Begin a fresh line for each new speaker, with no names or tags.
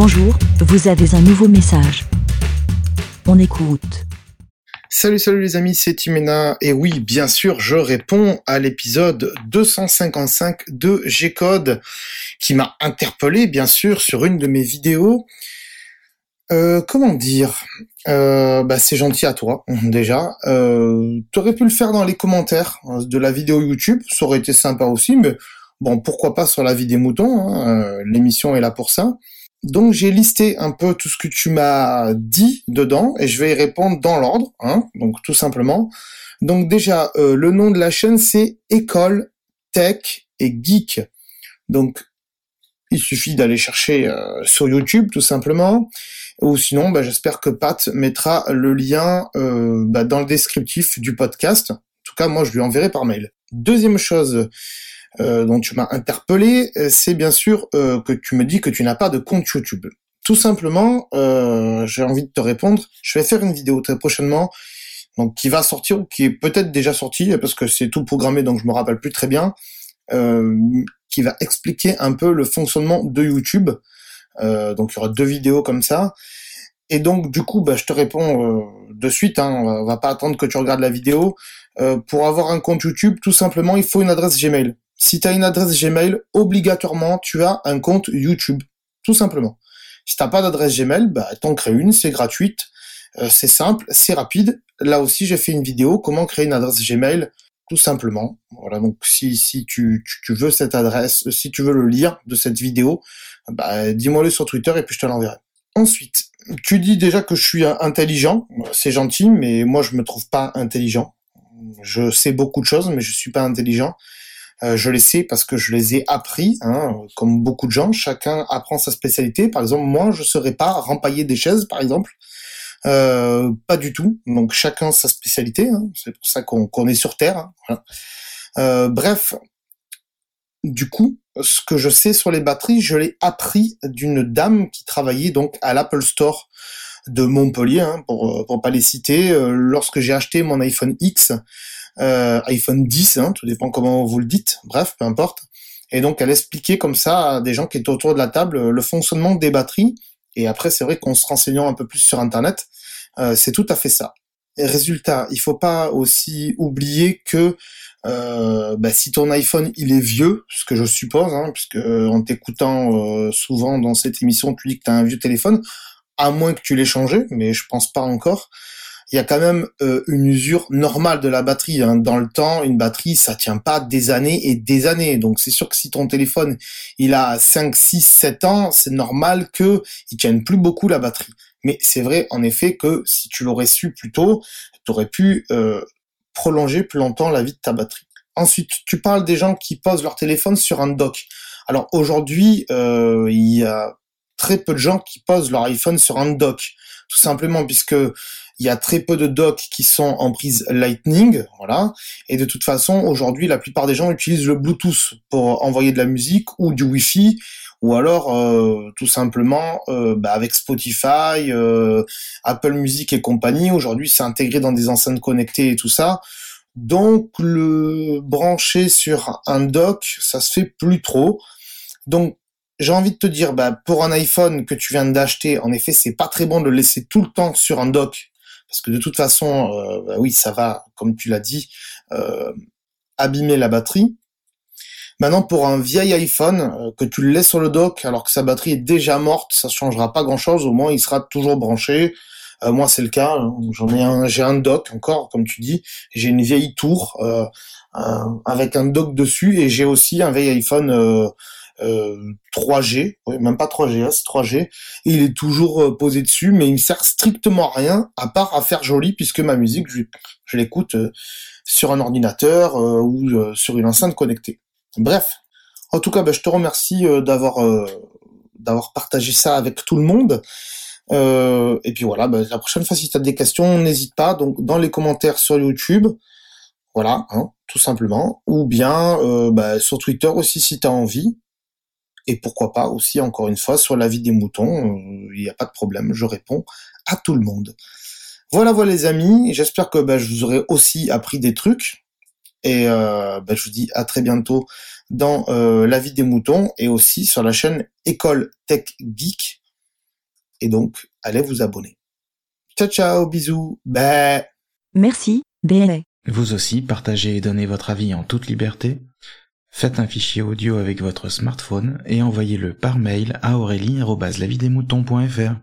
Bonjour, vous avez un nouveau message. On écoute.
Salut, salut les amis, c'est Timena. Et oui, bien sûr, je réponds à l'épisode 255 de G-Code qui m'a interpellé, bien sûr, sur une de mes vidéos. Euh, comment dire? Euh, bah, C'est gentil à toi, déjà. Euh, tu aurais pu le faire dans les commentaires hein, de la vidéo YouTube, ça aurait été sympa aussi, mais bon, pourquoi pas sur la vie des moutons, hein, euh, l'émission est là pour ça. Donc j'ai listé un peu tout ce que tu m'as dit dedans et je vais y répondre dans l'ordre, hein, donc tout simplement. Donc déjà, euh, le nom de la chaîne c'est École Tech et Geek. Donc il suffit d'aller chercher euh, sur YouTube tout simplement. Ou sinon, bah, j'espère que Pat mettra le lien euh, bah, dans le descriptif du podcast. En tout cas, moi je lui enverrai par mail. Deuxième chose, euh, dont tu m'as interpellé, euh, c'est bien sûr euh, que tu me dis que tu n'as pas de compte YouTube. Tout simplement, j'ai envie de te répondre. Je vais faire une vidéo très prochainement, donc qui va sortir, qui est peut-être déjà sortie parce que c'est tout programmé, donc je me rappelle plus très bien, qui va expliquer un peu le fonctionnement de YouTube. donc il y aura deux vidéos comme ça. Et donc du coup, bah, je te réponds de suite. Hein, on va pas attendre que tu regardes la vidéo. pour avoir un compte YouTube, tout simplement, il faut une adresse Gmail si tu as une adresse Gmail, obligatoirement, tu as un compte YouTube, tout simplement. Si t'as pas d'adresse Gmail, bah, t'en crées une, c'est gratuite, euh, c'est simple, c'est rapide. Là aussi, j'ai fait une vidéo, comment créer une adresse Gmail, tout simplement. Voilà, donc si, si tu, tu, veux cette adresse, si tu veux le lire de cette vidéo, bah, dis-moi-le sur Twitter et puis je te l'enverrai. Ensuite, tu dis déjà que je suis intelligent, c'est gentil, mais moi je me trouve pas intelligent. Je sais beaucoup de choses, mais je suis pas intelligent. Euh, je les sais parce que je les ai appris, hein, comme beaucoup de gens. Chacun apprend sa spécialité. Par exemple, moi, je ne serais pas rempailler des chaises, par exemple. Euh, pas du tout. Donc chacun sa spécialité. Hein. C'est pour ça qu'on est sur Terre. Hein. Euh, bref, du coup, ce que je sais sur les batteries, je l'ai appris d'une dame qui travaillait donc à l'Apple Store de Montpellier, pour, pour pas les citer. lorsque j'ai acheté mon iPhone X, euh, iPhone 10, hein, tout dépend comment vous le dites, bref, peu importe. Et donc elle expliquait comme ça à des gens qui étaient autour de la table le fonctionnement des batteries. Et après, c'est vrai qu'en se renseignant un peu plus sur Internet, euh, c'est tout à fait ça. Et résultat, il faut pas aussi oublier que euh, bah, si ton iPhone il est vieux, ce que je suppose, hein, puisque en t'écoutant souvent dans cette émission, tu dis que tu as un vieux téléphone, à moins que tu l'aies changé, mais je pense pas encore il y a quand même euh, une usure normale de la batterie. Hein. Dans le temps, une batterie, ça tient pas des années et des années. Donc c'est sûr que si ton téléphone, il a 5, 6, 7 ans, c'est normal que il tienne plus beaucoup la batterie. Mais c'est vrai, en effet, que si tu l'aurais su plus tôt, tu aurais pu euh, prolonger plus longtemps la vie de ta batterie. Ensuite, tu parles des gens qui posent leur téléphone sur un dock. Alors aujourd'hui, euh, il y a très peu de gens qui posent leur iPhone sur un dock, tout simplement puisque il y a très peu de docks qui sont en prise Lightning, voilà. Et de toute façon, aujourd'hui, la plupart des gens utilisent le Bluetooth pour envoyer de la musique ou du Wi-Fi, ou alors euh, tout simplement euh, bah, avec Spotify, euh, Apple Music et compagnie. Aujourd'hui, c'est intégré dans des enceintes connectées et tout ça. Donc le brancher sur un dock, ça se fait plus trop. Donc j'ai envie de te dire, bah, pour un iPhone que tu viens d'acheter, en effet, c'est pas très bon de le laisser tout le temps sur un dock parce que de toute façon, euh, bah oui, ça va, comme tu l'as dit, euh, abîmer la batterie. Maintenant, pour un vieil iPhone euh, que tu le laisses sur le dock alors que sa batterie est déjà morte, ça changera pas grand-chose. Au moins, il sera toujours branché. moi, c'est le cas. Hein. J'en ai un, j'ai un dock encore, comme tu dis. J'ai une vieille tour avec un dock dessus et j'ai aussi un vieil iPhone 3G, euh, même pas 3G, hein, c'est 3G, et il est toujours euh, posé dessus, mais il me sert strictement à rien, à part à faire joli, puisque ma musique, je, l'écoute euh, sur un ordinateur ou sur une enceinte connectée. Bref, en tout cas, ben, je te remercie d'avoir d'avoir partagé ça avec tout le monde. et puis voilà, ben, la prochaine fois si tu as des questions, n'hésite pas. Donc dans les commentaires sur YouTube, voilà, hein, tout simplement, ou bien ben, sur Twitter aussi si tu as envie et pourquoi pas aussi, encore une fois, sur la vie des moutons, euh, il n'y a pas de problème, je réponds à tout le monde. Voilà, voilà les amis, j'espère que bah, je vous aurai aussi appris des trucs, et euh, bah, je vous dis à très bientôt dans euh, la vie des moutons, et aussi sur la chaîne École Tech Geek. et donc allez vous abonner. Ciao ciao, bisous.
Merci, BLA.
Vous aussi, partagez et donnez votre avis en toute liberté. Faites un fichier audio avec votre smartphone et envoyez-le par mail à aurélie.lavidemouton.fr.